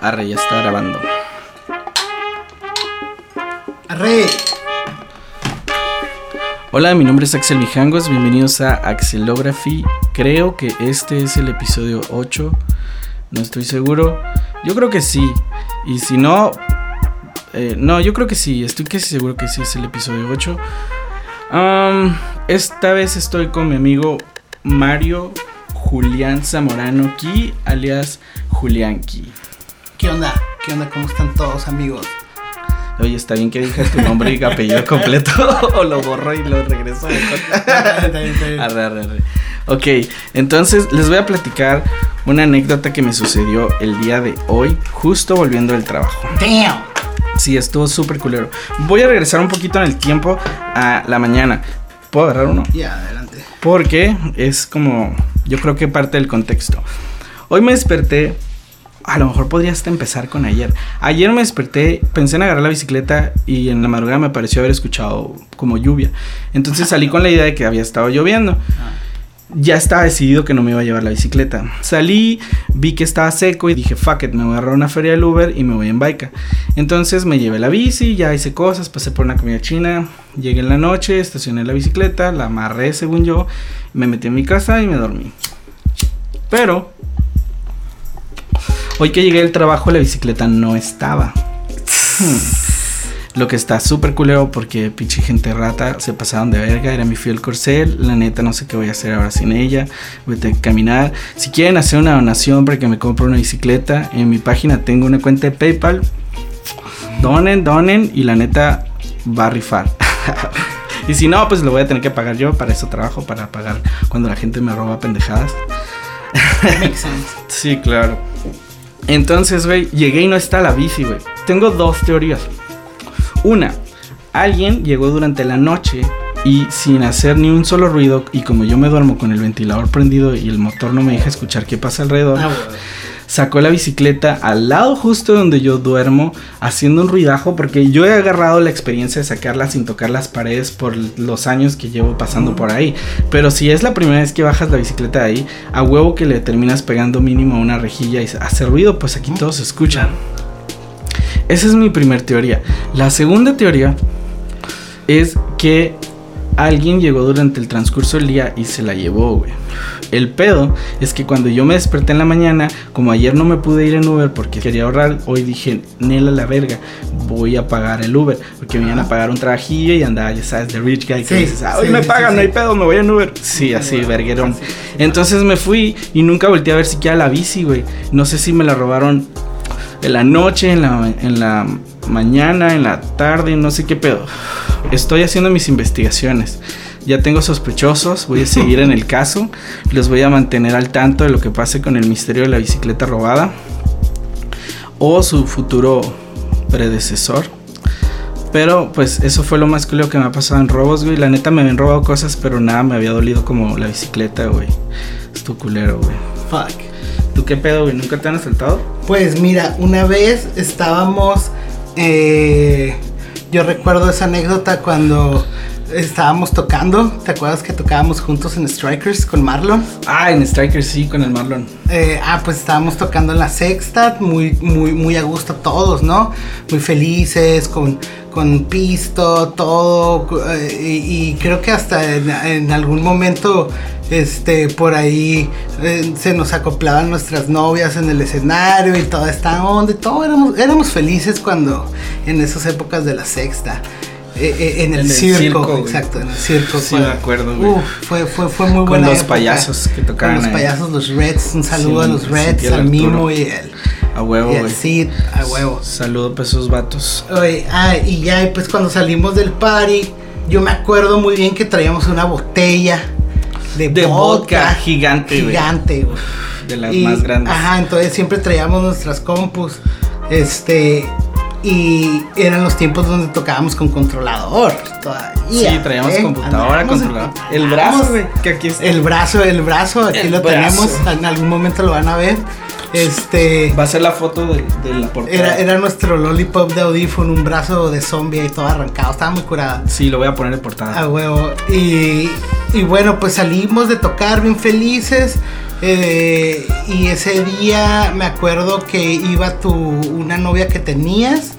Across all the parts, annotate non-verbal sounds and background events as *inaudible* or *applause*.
Arre, ya está grabando. Arre. Hola, mi nombre es Axel Mijangos, bienvenidos a Axelography. Creo que este es el episodio 8, no estoy seguro. Yo creo que sí, y si no, eh, no, yo creo que sí, estoy casi seguro que sí es el episodio 8. Um, esta vez estoy con mi amigo Mario Julián Zamorano Ki, alias Julián Ki. ¿Qué onda? ¿Qué onda? ¿Cómo están todos amigos? Oye, está bien que digas tu nombre y apellido completo *laughs* o lo borro y lo regreso. *laughs* arre, arre, arre. Ok, entonces les voy a platicar una anécdota que me sucedió el día de hoy, justo volviendo del trabajo. Damn. Sí, estuvo súper culero. Voy a regresar un poquito en el tiempo a la mañana. ¿Puedo agarrar uno? Ya, adelante. Porque es como, yo creo que parte del contexto. Hoy me desperté, a lo mejor podría hasta empezar con ayer. Ayer me desperté, pensé en agarrar la bicicleta y en la madrugada me pareció haber escuchado como lluvia. Entonces salí con la idea de que había estado lloviendo. Ya estaba decidido que no me iba a llevar la bicicleta. Salí, vi que estaba seco y dije, fuck it, me voy a agarrar una feria del Uber y me voy en bike. Entonces me llevé la bici, ya hice cosas, pasé por una comida china, llegué en la noche, estacioné la bicicleta, la amarré según yo, me metí en mi casa y me dormí. Pero, hoy que llegué del trabajo la bicicleta no estaba. *laughs* Lo que está súper culero porque pinche gente rata se pasaron de verga. Era mi fiel corcel. La neta, no sé qué voy a hacer ahora sin ella. Voy a tener que caminar. Si quieren hacer una donación para que me compre una bicicleta, en mi página tengo una cuenta de PayPal. Donen, donen y la neta va a rifar. *laughs* y si no, pues lo voy a tener que pagar yo. Para eso trabajo, para pagar cuando la gente me roba pendejadas. Makes sense. *laughs* Sí, claro. Entonces, güey, llegué y no está la bici, güey. Tengo dos teorías. Una, alguien llegó durante la noche y sin hacer ni un solo ruido y como yo me duermo con el ventilador prendido y el motor no me deja escuchar qué pasa alrededor, Ah. Sacó la bicicleta al lado justo donde yo duermo haciendo un ruidajo porque yo he agarrado la experiencia de sacarla sin tocar las paredes por los años que llevo pasando por ahí. Pero si es la primera vez que bajas la bicicleta de ahí, a huevo que le terminas pegando mínimo a una rejilla y hace ruido, pues aquí todos se escuchan. Esa es mi primer teoría. La segunda teoría es que alguien llegó durante el transcurso del día y se la llevó, güey. El pedo es que cuando yo me desperté en la mañana, como ayer no me pude ir en Uber porque quería ahorrar, hoy dije, Nela la verga, voy a pagar el Uber. Porque me iban a pagar un trabajillo y andaba, ya sabes, de rich guy que Sí, dices, ah, hoy sí, me pagan, sí, no hay pedo, me voy en Uber. Sí, así, verguerón. Entonces me fui y nunca volteé a ver siquiera la bici, güey. No sé si me la robaron en la noche, en la, en la mañana, en la tarde, no sé qué pedo. Estoy haciendo mis investigaciones. Ya tengo sospechosos, voy a seguir en el caso. Les voy a mantener al tanto de lo que pase con el misterio de la bicicleta robada o su futuro predecesor. Pero pues eso fue lo más culero que me ha pasado en robos, güey. La neta me habían robado cosas, pero nada me había dolido como la bicicleta, güey. Estuvo culero, güey. Fuck. ¿Tú qué pedo, güey? ¿Nunca te han asaltado? Pues mira, una vez estábamos. eh, yo recuerdo esa anécdota cuando estábamos tocando. ¿Te acuerdas que tocábamos juntos en Strikers con Marlon? Ah, en Striker sí, con el Marlon. Eh, ah, pues estábamos tocando en la sexta, muy, muy, muy a gusto todos, ¿no? Muy felices, con, con pisto, todo. eh, y, y creo que hasta en, en algún momento, este, por ahí eh, se nos acoplaban nuestras novias en el escenario y toda esta onda y todo. Éramos, éramos felices cuando, en esas épocas de la sexta. Eh, eh, en el, En el circo, exacto, en el circo. Sí, cuando- me acuerdo, güey. Uf, fue, fue, fue muy Con buena los época. payasos que tocaban Con los ahí. payasos, los Reds, un saludo Sí, a los sí, Reds, al Arturo. Mimo y el, A huevo, güey. Cid, a huevo. Saludo para esos vatos. Oye, ah, y ya, pues cuando salimos del party, yo me acuerdo muy bien que traíamos una botella de, De vodka vodka gigante, güey. gigante, güey. De las Y- más grandes. Ajá, entonces siempre traíamos nuestras compus, este, y eran los tiempos donde tocábamos con controlador todavía. Sí, traíamos ¿eh? computadora, controlador. El brazo, güey. Que aquí está. El brazo, el brazo, aquí El lo brazo. tenemos, en algún momento lo van a ver. Este, Va a ser la foto de, de la portada. era, era nuestro lollipop de audífono, un brazo de zombie y todo arrancado, estaba muy curada. Sí, lo voy a poner en portada. A huevo. Y, y bueno, pues salimos de tocar bien felices. Eh, y ese día me acuerdo que iba tu una novia que tenías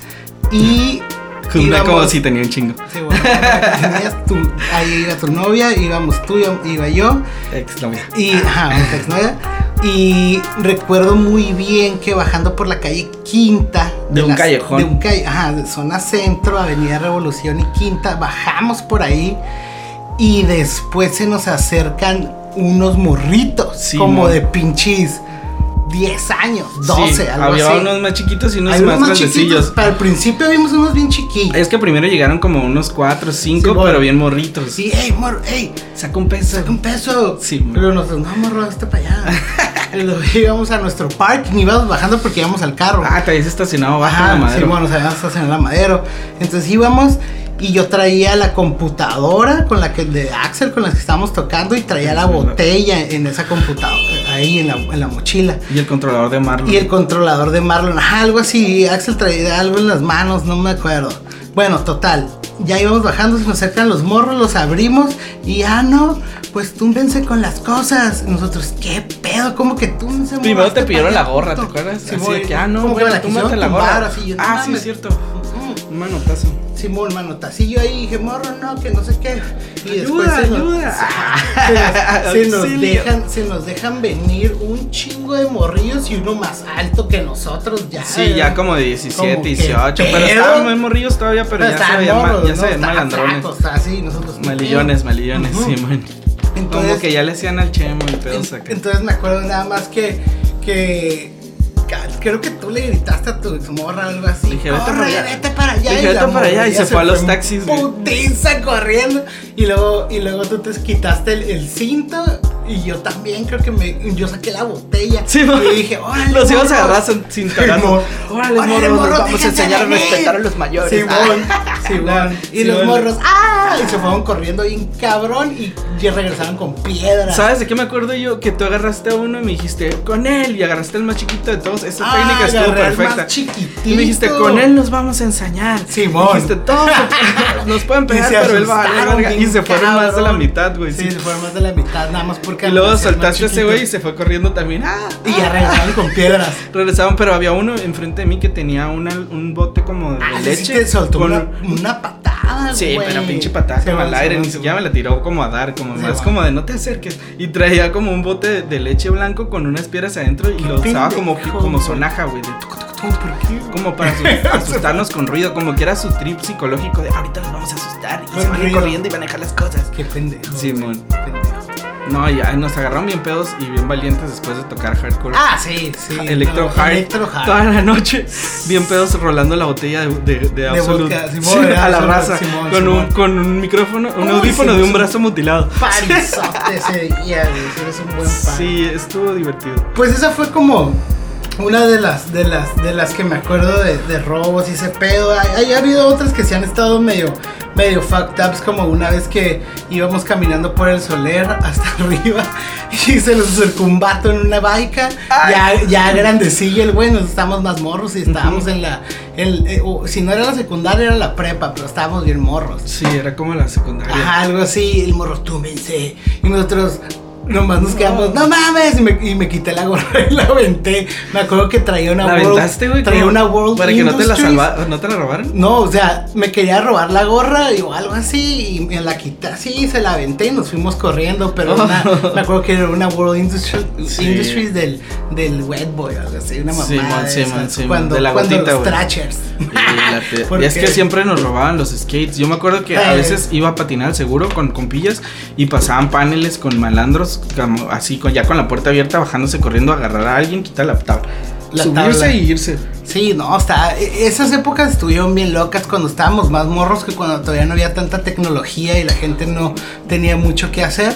y *laughs* una como si tenía un chingo. Sí, bueno, tenías tu, ahí iba tu novia, íbamos tú, iba yo. Ex novia. Y, ajá, ex novia. Y recuerdo muy bien que bajando por la calle Quinta. De, un callejón. De un calle, ajá, de zona centro, Avenida Revolución y Quinta. Bajamos por ahí. Y después se nos acercan unos morritos. como de pinches 10 años, 12, sí, había unos más chiquitos y unos más, grandecillos. Para el principio vimos unos bien chiquitos. Es que primero llegaron como unos 4, 5, pero bien morritos. Sí, hey, mor, hey, saca un peso. Saca un peso. Sí, pero nosotros, no, morro, hasta para allá. *laughs* íbamos a nuestro parking, íbamos bajando porque íbamos al carro. Ah, te habías estacionado bajo la madera. Sí, bueno, nos habíamos estacionado en la madera. Entonces íbamos y yo traía la computadora con la que de Axel con la que estábamos tocando y traía la botella en esa computadora ahí en la, en la, mochila. Y el controlador de Marlon. Y el controlador de Marlon, algo así. Axel traía algo en las manos, no me acuerdo. Bueno, total. Ya íbamos bajando, se nos acercan los morros, los abrimos y ah, no, pues túmbense con las cosas. Nosotros, ¿qué pedo? ¿Cómo que túmbense? Primero te pidieron la gorra, ¿te acuerdas? Sí, así que, ah, no, bueno, la, la gorra. ah, sí, es cierto. Un manotazo. Simón, manotacillo ahí, dije, morro, no, que no sé qué. Y después se Nos, *laughs* se, nos dejan, se nos dejan venir un chingo de morrillos y uno más alto que nosotros ya. Sí, ya como de 17, 18, pero estaban muy morrillos todavía, pero, ya, se veían, morros, ya se ven malandrones. así, nosotros, malillones, malillones, Simón. Entonces, como que ya le hacían al chemo y pedos acá. Entonces me acuerdo nada más que, que creo que tú le gritaste a tu morra o algo así. Dije, vete para allá. Vete para allá. Dije, vete para allá y se, fue a los taxis. Putiza corriendo. Y luego, y luego tú te quitaste el, cinto. Y yo también creo que me. Yo saqué la botella. Sí, y dije, órale. Los íbamos a agarrar sin tagando. *laughs* Órale, morros, vamos a enseñar a respetar a los mayores. Simón, Simón. *laughs* Y los morros, ¡ah! Y se fueron corriendo bien cabrón. Y ya regresaron con piedra. ¿Sabes de qué me acuerdo yo? Que tú agarraste a uno y me dijiste, con él. Y agarraste el más chiquito de todos. Esa ah, técnica estuvo perfecta. Y me dijiste, con él nos vamos a enseñar. Simón. Dijiste, todos nos pueden *laughs* pegar, pero él va a. Y se fueron más de la mitad, güey. Sí, se fueron más de la mitad, nada más porque. Y luego soltaste a ese güey y se fue corriendo también. Ah, y ya regresaron con piedras. *laughs* Regresaban, pero había uno enfrente de mí que tenía una, un bote como de ah, leche. Sí te soltó una, una patada, Sí, pero pinche patada como al aire. Ni siquiera me la tiró como a dar, como más como de no te acerques. Y traía como un bote de leche blanco con unas piedras adentro y lo usaba como, como sonaja, güey. Como para *laughs* asustarnos con ruido, como que era su trip psicológico de ahorita nos vamos a asustar y se van a ir corriendo y van a dejar las cosas. Qué pendejo. Simón. No, ya nos agarraron bien pedos y bien valientes después de tocar hardcore. Ah, sí, sí. Electro, hard, Toda la noche. Bien pedos rolando la botella de, de, de Absolute. a la raza. con, Un, con un micrófono, un audífono de un brazo mutilado. Parizote ese día, Eres un buen pan. Sí, estuvo divertido. Pues esa fue como una de las, de las, de las que me acuerdo de, de robos y ese pedo. Hay, ha habido otras que se han estado medio, medio fucked ups, como una vez que íbamos caminando por el Soler hasta *laughs* arriba y se nos acercó un vato en una baica, ya, ya grandecillo el güey, nos estábamos más morros y estábamos en la, el, eh, si no era la secundaria era la prepa, pero estábamos bien morros. Sí, era como la secundaria. algo así, el morro túmense y nosotros Nomás nos quedamos, no mames, y me, y me, quité la gorra y la aventé. Me acuerdo que traía una ¿La World. Aventaste, güey? Traía una World. Para que no te la salva, no te la robaran. No, o sea, me quería robar la gorra o algo así. Y me la quité así, se la aventé y nos fuimos corriendo. Pero una, *laughs* me acuerdo que era una World Industries del, del Wet Boy, algo así, una mamá. Sí, man, sí, man, sí, cuando, de la cuando gotita, los trachers. *laughs* Y, es que siempre nos robaban los skates. Yo me acuerdo que a veces iba a patinar seguro con compillas y pasaban paneles con malandros, como así ya con la puerta abierta, bajándose corriendo agarrar a alguien, quitar la tabla. La Subirse y irse. Sí, no, está. E, esas épocas estuvieron bien locas cuando estábamos más morros que cuando todavía no había tanta tecnología y la gente no tenía mucho que hacer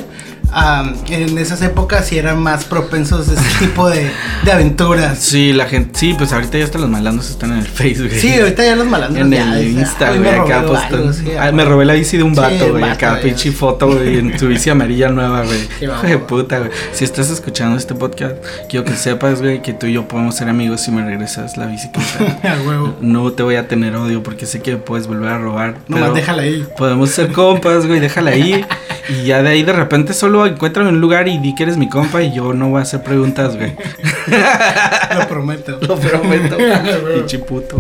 en esas épocas sí eran más propensos a ese *laughs* tipo de, de, aventuras. Sí, la gente, sí, pues ahorita ya hasta los malandros están en el Facebook. Sí, ahorita ya los malandros en el Insta, güey, acá me robé la bici de un vato, güey, acá pinche foto, güey, en tu bici amarilla nueva, güey. *laughs* Hijo de puta, güey. Si estás escuchando este podcast, quiero que sepas, güey, que tú y yo podemos ser amigos si me regresas la bicicleta. *laughs* no te voy a tener odio porque sé que puedes volver a robar. Nomás déjala ahí. Podemos ser compas, güey, déjala ahí. Y ya de ahí de repente solo encuéntrame un lugar y di que eres mi compa y yo no voy a hacer preguntas, güey. Lo prometo. *laughs* *laughs* Lo prometo. Pinche puto.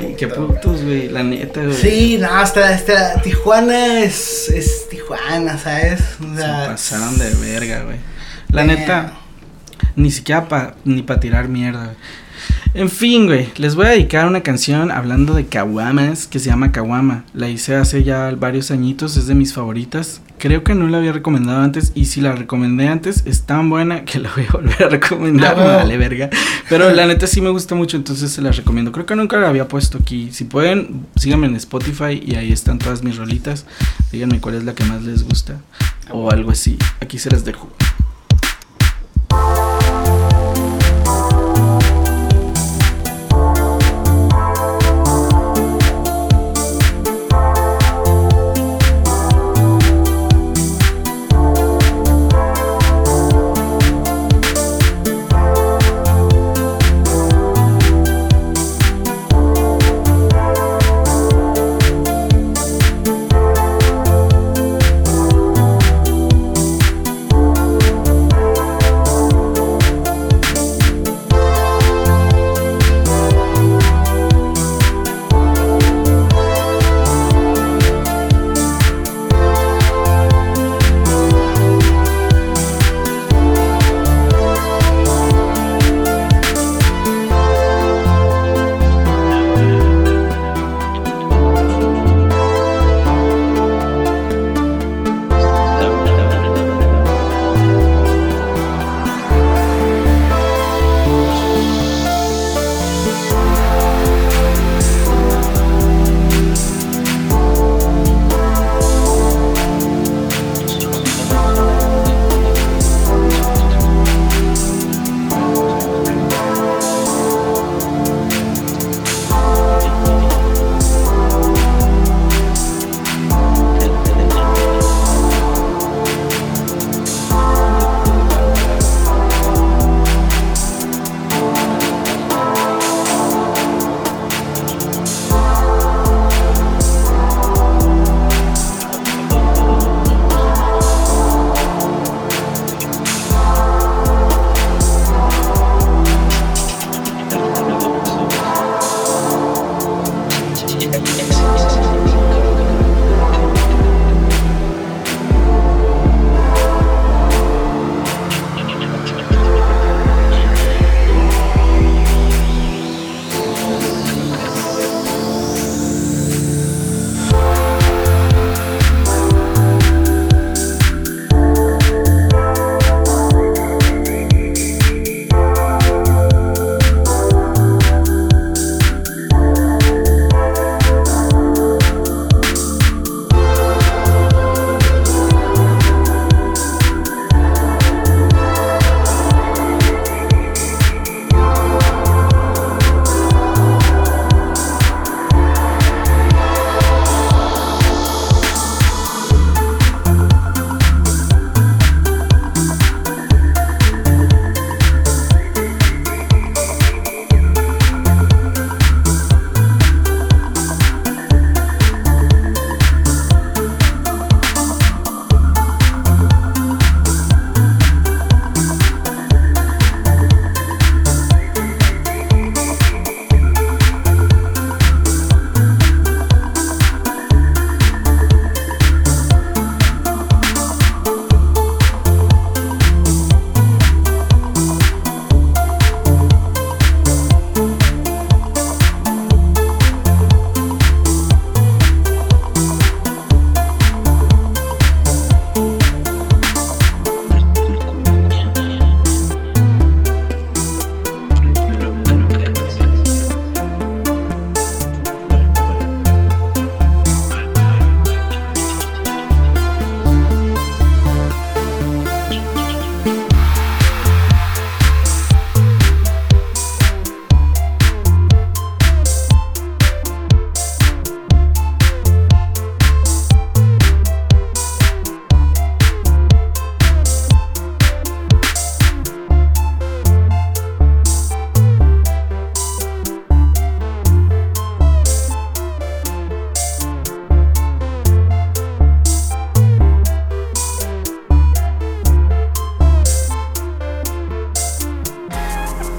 Y qué putos, güey. La neta, güey. Sí, no, hasta, hasta Tijuana es, es Tijuana, ¿sabes? O Se sea, pasaron de verga, güey. La neta, ni siquiera pa, ni para tirar mierda, güey. En fin, güey, les voy a dedicar una canción hablando de caguamas que se llama Caguama. La hice hace ya varios añitos, es de mis favoritas. Creo que no la había recomendado antes y si la recomendé antes es tan buena que la voy a volver a recomendar. *laughs* Ah, bueno. vale verga. Pero la neta sí me gusta mucho, entonces se las recomiendo. Creo que nunca la había puesto aquí. Si pueden, síganme en Spotify y ahí están todas mis rolitas. Díganme cuál es la que más les gusta o algo así. Aquí se las dejo.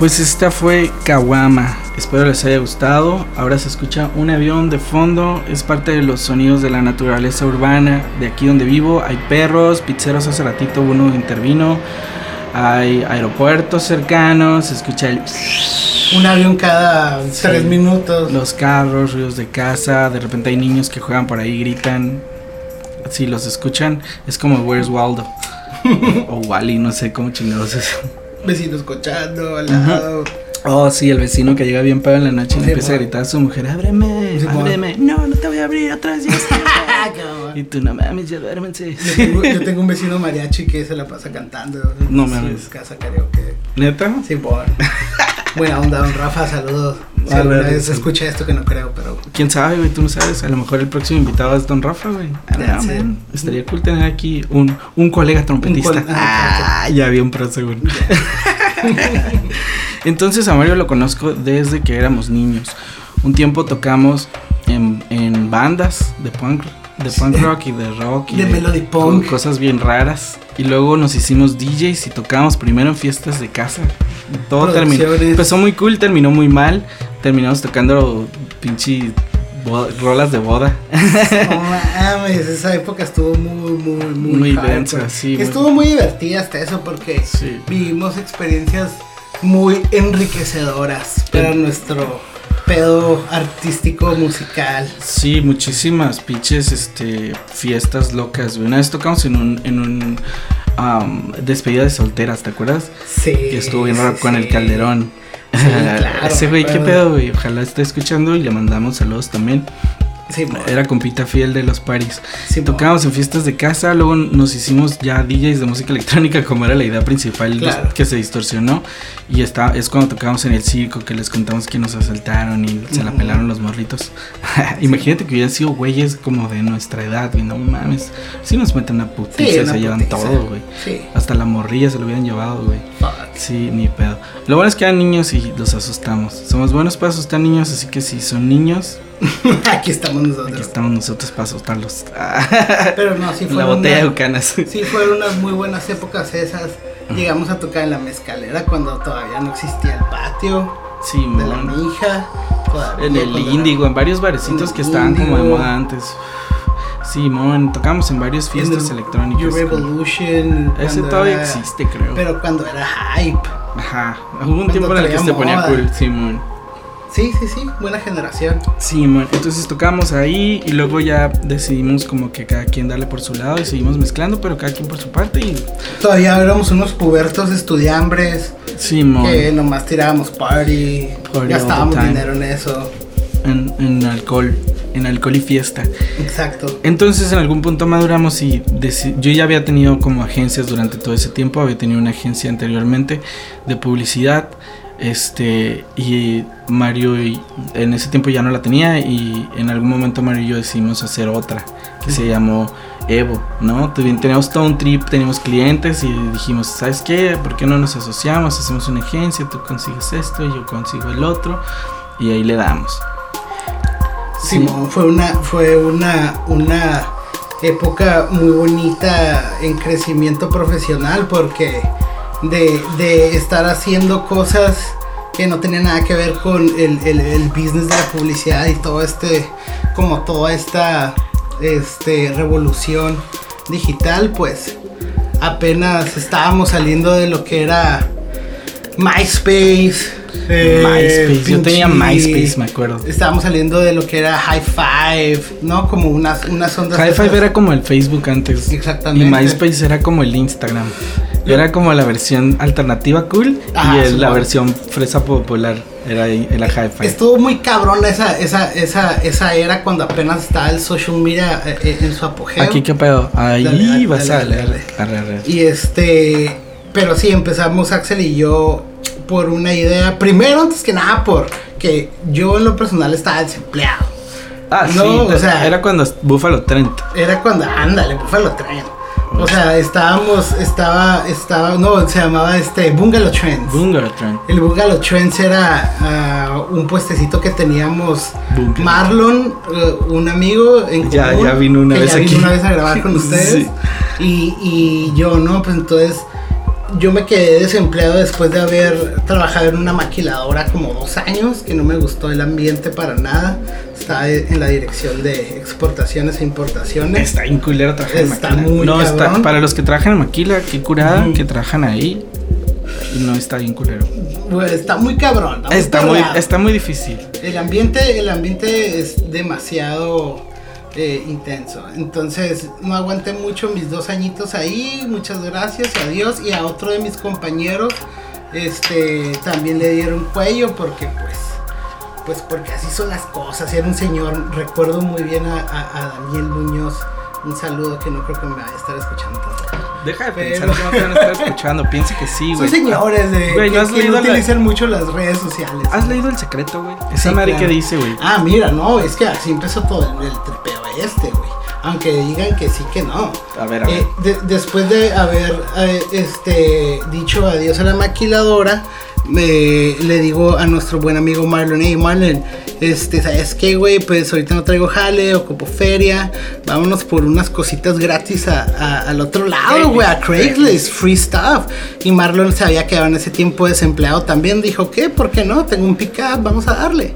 Pues esta fue Kawama. Espero les haya gustado. Ahora se escucha un avión de fondo. Es parte de los sonidos de la naturaleza urbana de aquí donde vivo. Hay perros, pizzeros. Hace ratito uno intervino. Hay aeropuertos cercanos. Se escucha el. *laughs* Un avión cada tres minutos. Los carros, ruidos de casa. De repente hay niños que juegan por ahí, gritan. Si los escuchan, es como Where's Waldo. *laughs* o Wally, no sé cómo chingados es. Vecinos cochando al lado. Oh, sí, el vecino que llega bien pedo en la noche y le empieza a gritar a su mujer, ábreme, ábreme. No, no te voy a abrir otra vez. *laughs* y tú, no mames, ya duérmense. Yo tengo, yo tengo un vecino mariachi que se la pasa cantando. No en mames. casa karaoke. ¿Neta? Sí, por. *laughs* Buena onda, don Rafa, saludos. Si alguna vez escucha esto que no creo, pero. ¿Quién sabe, güey? Tú no sabes. A lo mejor el próximo invitado es Don Rafa, güey. Ah, man. Estaría cool tener aquí un, un colega trompetista. Un col- ah, ya había un pro seguro. *laughs* Entonces a Mario lo conozco desde que éramos niños. Un tiempo tocamos en, en bandas de punk, de punk rock y de rock y De melody punk. co- cosas bien raras. Y luego nos hicimos DJs y tocábamos primero en fiestas de casa. Todo terminó. Empezó muy cool, terminó muy mal. Terminamos tocando pinche rolas de boda. No mames, esa época estuvo muy, muy, muy, Muy densa, sí, muy- estuvo muy divertida hasta eso porque Sí. vivimos experiencias muy enriquecedoras para nuestro pedo artístico musical. Sí, muchísimas pinches este, fiestas locas. güey. Una vez tocamos en un, en un um, despedida de solteras, ¿te acuerdas? Sí. que estuvo bien sí, con sí. el calderón. Sí, *laughs* claro, Ese güey, qué pedo, güey. Ojalá esté escuchando y le mandamos saludos también. Sí, Era compita fiel de los paris. sí, mo- Tocábamos en fiestas de casa, luego nos hicimos ya DJs de música electrónica, como era la idea principal Claro. que se distorsionó. Y está, es cuando tocábamos en el circo que les contamos que nos asaltaron y se la pelaron los morritos. *laughs* Imagínate que hubieran sido güeyes como de nuestra edad, güey. No mames. Si nos meten a putiza, Sí, se llevan putiza. todo, güey. Sí. Hasta la morrilla se lo hubieran llevado, güey. Fuck. Sí, ni pedo. Lo bueno es que eran niños y los asustamos. Somos buenos para asustar niños, así que si son niños, *laughs* Aquí estamos nosotros. aquí estamos nosotros para asustarlos. *laughs* Pero no, sí la fueron, botella de Bucanas. sí fueron unas muy buenas épocas esas. Llegamos a tocar en la mezcalera cuando todavía no existía el patio Sí, de la mija. En el Índigo, en varios barecitos que estaban como de moda antes. Sí, mon, tocamos en varias fiestas en el electrónicas. You Revolution. Ese todavía era- existe, creo. Pero cuando era hype. Ajá. Hubo un tiempo en el que se ponía moda. cool, sí, mon. Sí, sí, sí, buena generación. Sí, mon. Entonces tocamos ahí y luego ya decidimos como que cada quien darle por su lado y seguimos mezclando, pero cada quien por su parte y Todavía éramos unos pubertos estudiambres sí, mon. que nomás tirábamos party, Party gastábamos dinero en eso. En, en alcohol, en alcohol y fiesta. Exacto. Entonces en algún punto maduramos y yo ya había tenido como agencias durante todo ese tiempo, había tenido una agencia anteriormente de publicidad, este y Mario y, en ese tiempo ya no la tenía y en algún momento Mario y yo decidimos hacer otra que se llamó Evo, ¿no? Teníamos todo un trip, teníamos clientes y dijimos, ¿sabes qué? ¿Por qué no nos asociamos? Hacemos una agencia, tú consigues esto, yo consigo el otro y ahí le damos. Sí. Fue una, fue una, una época muy bonita en crecimiento profesional porque de, de estar haciendo cosas que no tenían nada que ver con el, el, el business de la publicidad y todo este, como toda esta este, revolución digital, pues apenas estábamos saliendo de lo que era MySpace. eh, MySpace, yo tenía MySpace, me acuerdo. Estábamos saliendo de lo que era High Five, ¿no? Como unas, unas ondas. High Five era como el Facebook antes. Exactamente. Y MySpace era como el Instagram. Era como la versión alternativa cool Ajá, y el- la versión fresa popular. Era, High Five. Estuvo muy cabrón esa, esa, esa, esa era cuando apenas estaba el social media eh, eh, en su apogeo. Aquí qué pedo. Ahí Dale, dale, vas a dale, leer. Arre, arre. Y este, pero sí, empezamos Axel y yo por una idea. Primero, antes que nada, porque yo en lo personal estaba desempleado. Ah, No, sí. o sea- era cuando Buffalo Trent. Era cuando, ándale, pues lo traen. O sea, estábamos, estaba, estaba, no, se llamaba este Bungalow Trends. Bungalow Trent. El Bungalow Trends era ah, un puestecito que teníamos Bungalow. Marlon, eh, un amigo en Ya- común, ya vino una que vez ya vino aquí. una vez a grabar *laughs* con ustedes. Sí. y, y yo, ¿no? Pues entonces yo me quedé desempleado después de haber trabajado en una maquiladora como dos años, que no me gustó el ambiente para nada. Estaba en la dirección de exportaciones e importaciones. Está bien culero trabajar en Está maquila. muy no, está, cabrón. para los que trabajan en maquila, qué curada que trabajan ahí. No está bien culero. Pues, está muy cabrón. Está muy, perreado. está muy difícil. El ambiente, el ambiente es demasiado eh, intenso. Entonces no aguanté mucho mis dos añitos ahí. Muchas gracias, adiós. Y a otro de mis compañeros, este, también le dieron cuello porque pues, pues porque así son las cosas. Era un señor, recuerdo muy bien a, a- a Daniel Muñoz. Un saludo que no creo que me vaya a estar escuchando tanto. Deja de pensar que no te van a estar *laughs* escuchando. Piense que sí, Son güey. señores de, Güey, ¿no que, has que leído no la- utilizan mucho las redes sociales. ¿Has leído El Secreto, güey? Esa Sí, madre claro. que dice, güey. Ah, mira, no, es que así empezó todo el, el tripeo este, güey. Aunque digan que sí, que no. A ver, a ver. Eh, de- después de haber eh, este, dicho adiós a la maquiladora, le digo a nuestro buen amigo Marlon, hey Marlon, este, ¿sabes qué, güey? Pues ahorita no traigo jale, ocupo feria, vámonos por unas cositas gratis a- a- al otro lado, güey, a Craigslist, free stuff. Y Marlon se había quedado en ese tiempo desempleado también, dijo, ¿qué? ¿Por qué no? Tengo un pick-up, vamos a darle.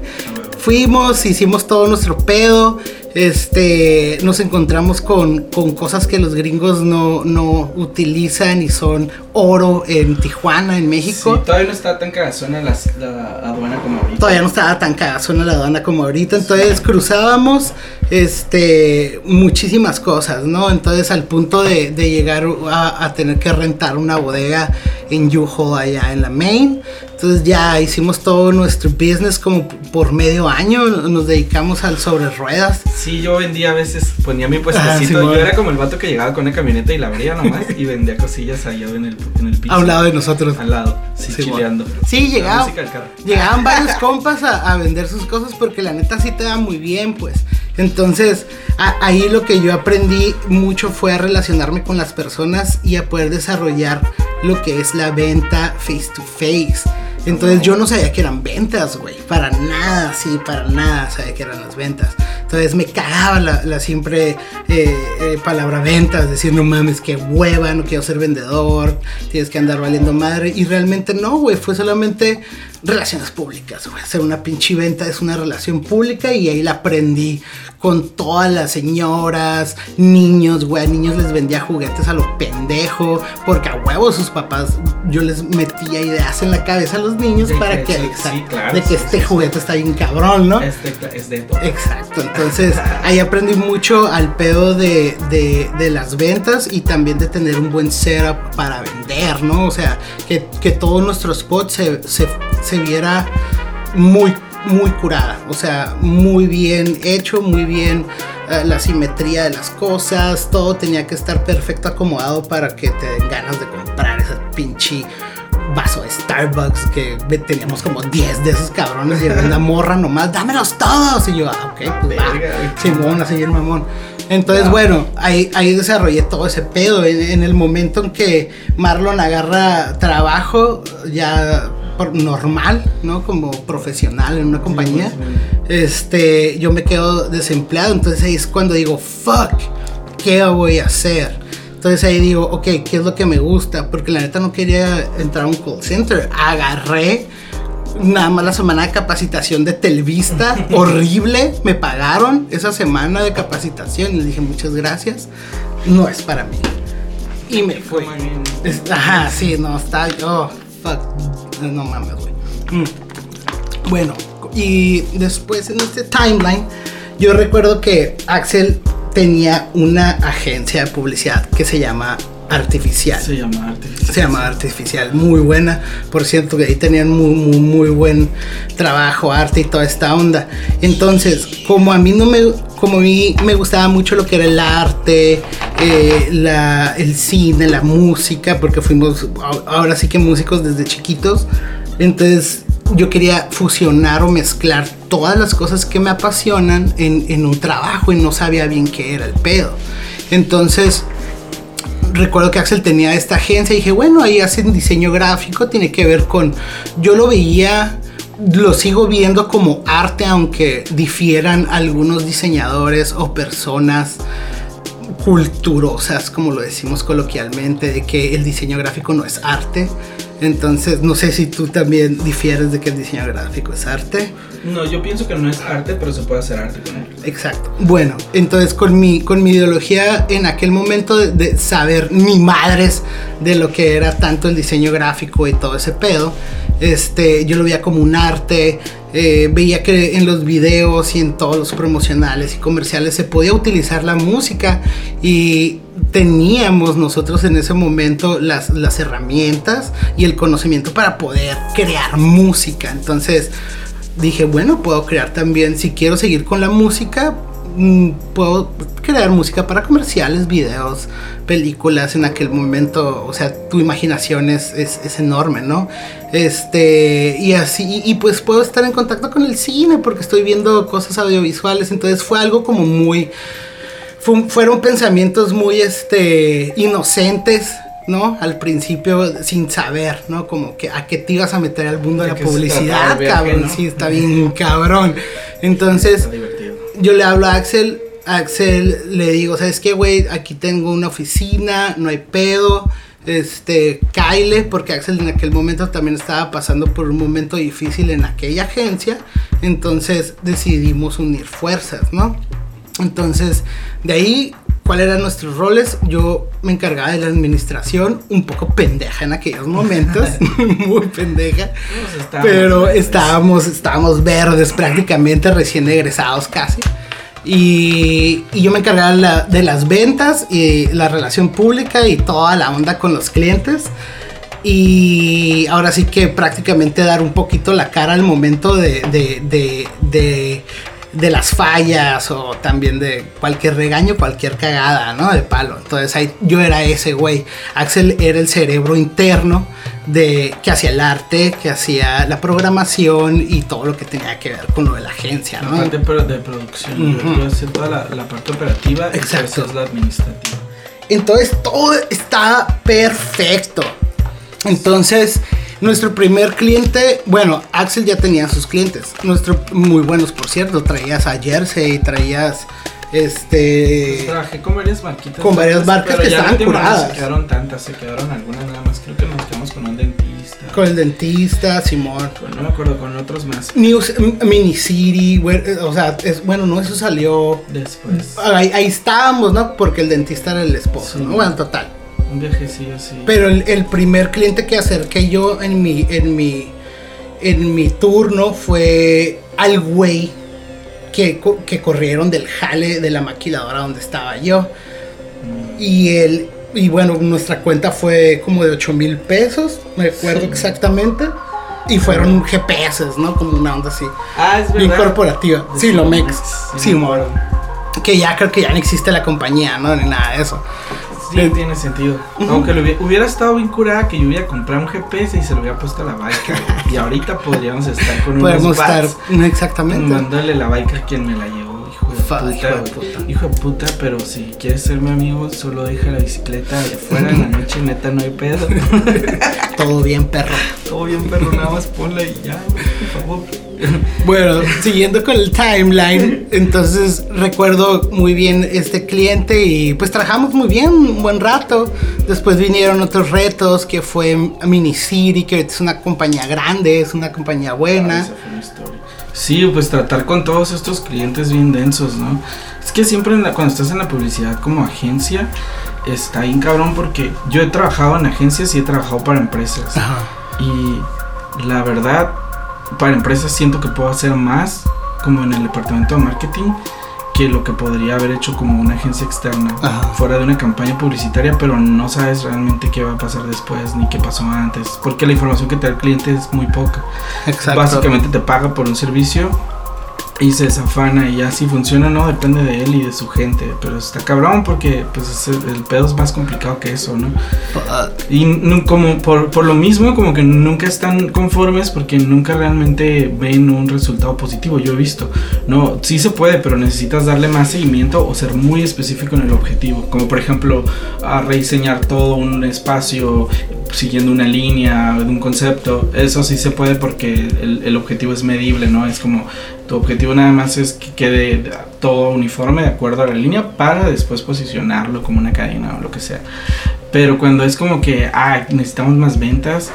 Fuimos, hicimos todo nuestro pedo. Este, nos encontramos con, con cosas que los gringos no, no utilizan y son oro en Tijuana, en México. Sí, todavía no está tan cagazona la, la aduana como. Todavía no estaba tan cagazona la aduana como ahorita, entonces cruzábamos este muchísimas cosas, ¿no? Entonces al punto de, de llegar a, a tener que rentar una bodega en Yuho allá en la Main. Entonces ya hicimos todo nuestro business como por medio año, nos dedicamos al sobre ruedas. Sí, yo vendía a veces, ponía mi Ah, puestecito. sí, yo bueno. era como el vato que llegaba con una camioneta y la abría nomás y vendía cosillas allá en el, en el piso. A un lado de nosotros. Al lado, sí, Sí, chileando. Sí, llegaba-. Llegaban varios *laughs* compas a, vender sus cosas porque la neta sí te da muy bien, pues. Entonces, ahí lo que yo aprendí mucho fue a relacionarme con las personas y a poder desarrollar lo que es la venta face to face. Entonces yo no sabía que eran ventas, güey. Para nada, sí, para nada sabía que eran las ventas. Entonces me cagaba la, la siempre eh, eh, palabra ventas, decir no mames, qué hueva, no quiero ser vendedor, tienes que andar valiendo madre. Y realmente no, güey, fue solamente relaciones públicas, güey. Hacer una pinche venta es una relación pública y ahí la aprendí con todas las señoras, niños, güey. A niños les vendía juguetes a lo pendejo, porque a huevos sus papás, yo les metía ideas en la cabeza a los niños De para que que, sí, exacto, sí, claro, de que sí, este sí. juguete está bien cabrón, ¿no? Este es de todo. Exacto, entonces ahí aprendí mucho al pedo de, de- de las ventas y también de tener un buen setup para vender, ¿no? O sea, que, que todo nuestro spot se, se, se viera muy, muy curada, o sea, muy bien hecho, muy bien eh, la simetría de las cosas, todo tenía que estar perfecto acomodado para que te den ganas de comprar ese pinche vaso de Starbucks que teníamos como 10 de esos cabrones y era una morra nomás, dámelos todos. Y yo, ah, ok, pues va. Simón, así bien mamón. Entonces, Wow. bueno, ahí, ahí desarrollé todo ese pedo. En, en el momento en que Marlon agarra trabajo, ya por- normal, ¿no? Como profesional en una compañía, este, yo me quedo desempleado. Entonces ahí es cuando digo, fuck, ¿qué voy a hacer? Entonces ahí digo, ok, ¿qué es lo que me gusta? Porque la neta no quería entrar a un call center. Agarré nada más la semana de capacitación de Telvista, *laughs* horrible. Me pagaron esa semana de capacitación y les dije muchas gracias. No es para mí. Y me fui. Ajá, sí, no, está. Oh, fuck. No mames, güey. Mm. Bueno, y después en este timeline, yo recuerdo que Axel tenía una agencia de publicidad que se llama Artificial. Se llama artificial. Se llama Artificial, muy buena. Por cierto, que ahí tenían muy, muy, muy buen trabajo, arte y toda esta onda. Entonces, como a mí no me, como a mí me gustaba mucho lo que era el arte, eh, la, el cine, la música, porque fuimos ahora sí que músicos desde chiquitos. Entonces, yo quería fusionar o mezclar todas las cosas que me apasionan en, en un trabajo y no sabía bien qué era el pedo. Entonces, recuerdo que Axel tenía esta agencia y dije, bueno, ahí hacen diseño gráfico, tiene que ver con, yo lo veía, lo sigo viendo como arte, aunque difieran algunos diseñadores o personas culturosas, como lo decimos coloquialmente, de que el diseño gráfico no es arte. Entonces, no sé si tú también difieres de que el diseño gráfico es arte. No, yo pienso que no es arte, pero se puede hacer arte con él. Exacto. Bueno, entonces con mi, con mi ideología en aquel momento de, de saber ni madres de lo que era tanto el diseño gráfico y todo ese pedo, este, yo lo veía como un arte, eh, veía que en los videos y en todos los promocionales y comerciales se podía utilizar la música y teníamos nosotros en ese momento las, las herramientas y el conocimiento para poder crear música. Entonces dije, bueno, puedo crear también, si quiero seguir con la música, mm, puedo crear música para comerciales, videos, películas en aquel momento, o sea, tu imaginación es, es, es enorme, ¿no? Este, y así, y, pues puedo estar en contacto con el cine porque estoy viendo cosas audiovisuales, entonces fue algo como muy, fueron pensamientos muy, este, inocentes, ¿no? Al principio sin saber, ¿no? Como que a qué te ibas a meter al mundo de, la publicidad, cabrón. ¿no? Sí, está bien cabrón. Entonces, yo le hablo a Axel, Axel le digo, ¿sabes qué, güey? Aquí tengo una oficina, no hay pedo. Este, Kyle, porque Axel en aquel momento también estaba pasando por un momento difícil en aquella agencia. Entonces decidimos unir fuerzas, ¿no? Entonces, de ahí, ¿cuáles eran nuestros roles? Yo me encargaba de la administración, un poco pendeja en aquellos momentos, *laughs* *laughs* muy pendeja. pero estábamos, estábamos verdes prácticamente, recién egresados casi. Y, y, yo me encargaba la, de las ventas y la relación pública y toda la onda con los clientes. Y ahora sí que prácticamente dar un poquito la cara al momento de, de, de, de de las fallas o también de cualquier regaño, cualquier cagada, ¿no? De palo. Entonces ahí yo era ese güey. Axel era el cerebro interno de que hacía el arte, que hacía la programación y todo lo que tenía que ver con lo de la agencia, ¿no? La parte de producción, uh -huh. yo hacía toda la, la, parte operativa Exacto. y la administrativa. Entonces todo está perfecto. Entonces, nuestro primer cliente, bueno, Axel ya tenía sus clientes, nuestro muy buenos por cierto, traías a Jersey, traías este pues trabajé con varias marquitas con varias marcas que estaban curadas. Se quedaron tantas, se quedaron algunas nada más. Creo que nos quedamos con un dentista. Con el dentista, Simón. Con, no me acuerdo, con otros más. News Mini City, o sea, es, bueno, no, eso salió después. Ahí, ahí estábamos, ¿no? Porque el dentista era el esposo, sí. ¿no? Bueno, total. Un viajecillo así. Pero el, el, primer cliente que acerqué yo en mi, en mi, en mi turno fue al güey que, que corrieron del jale de la maquiladora donde estaba yo. Mm. Y el, y bueno, nuestra cuenta fue como de 8 mil pesos, me acuerdo sí. exactamente. Y fueron GPS, ¿no? Como una onda así. Ah, es verdad. Bien corporativa. De sí, Lomex. Sí, moro. Que ya creo que ya no existe la compañía, ¿no? Ni nada de eso. Sí, eh, tiene sentido. Aunque hubiera, hubiera, estado bien curada que yo hubiera comprado un GPS y se lo hubiera puesto a la bike. y ahorita podríamos estar con Podemos unos estar, exactamente. Mandándole la bike a quien me la Fa, puta. Hijo de puta. Hijo de puta, pero si quieres ser mi amigo, solo deja la bicicleta de afuera en la noche, *laughs* neta, no hay pedo. *laughs* Todo bien, perro. Todo bien, perro, nada más ponla y ya, por favor. Bueno, siguiendo con el timeline, entonces recuerdo muy bien este cliente y pues trabajamos muy bien un buen rato. Después vinieron otros retos que fue Mini City, que es una compañía grande, es una compañía buena. Ah, sí, pues tratar con todos estos clientes bien densos, ¿no? Es que siempre en la, cuando estás en la publicidad como agencia, está bien cabrón porque yo he trabajado en agencias y he trabajado para empresas. Ajá. Y la verdad, para empresas siento que puedo hacer más como en el departamento de marketing que lo que podría haber hecho como una agencia externa Ajá. fuera de una campaña publicitaria pero no sabes realmente qué va a pasar después ni qué pasó antes porque la información que te da el cliente es muy poca Exacto. básicamente te paga por un servicio y se desafana y ya si funciona no depende de él y de su gente pero está cabrón porque pues el, el pedo es más complicado que eso no Uh, y como por, por, lo mismo como que nunca están conformes porque nunca realmente ven un resultado positivo yo he visto no sí se puede pero necesitas darle más seguimiento o ser muy específico en el objetivo como por ejemplo a rediseñar todo un espacio siguiendo una línea, de un concepto. Eso sí se puede porque el, el objetivo es medible, ¿no? Es como tu objetivo nada más es que quede todo uniforme de acuerdo a la línea para después posicionarlo como una cadena o lo que sea. Pero cuando es como que, ah, necesitamos más ventas,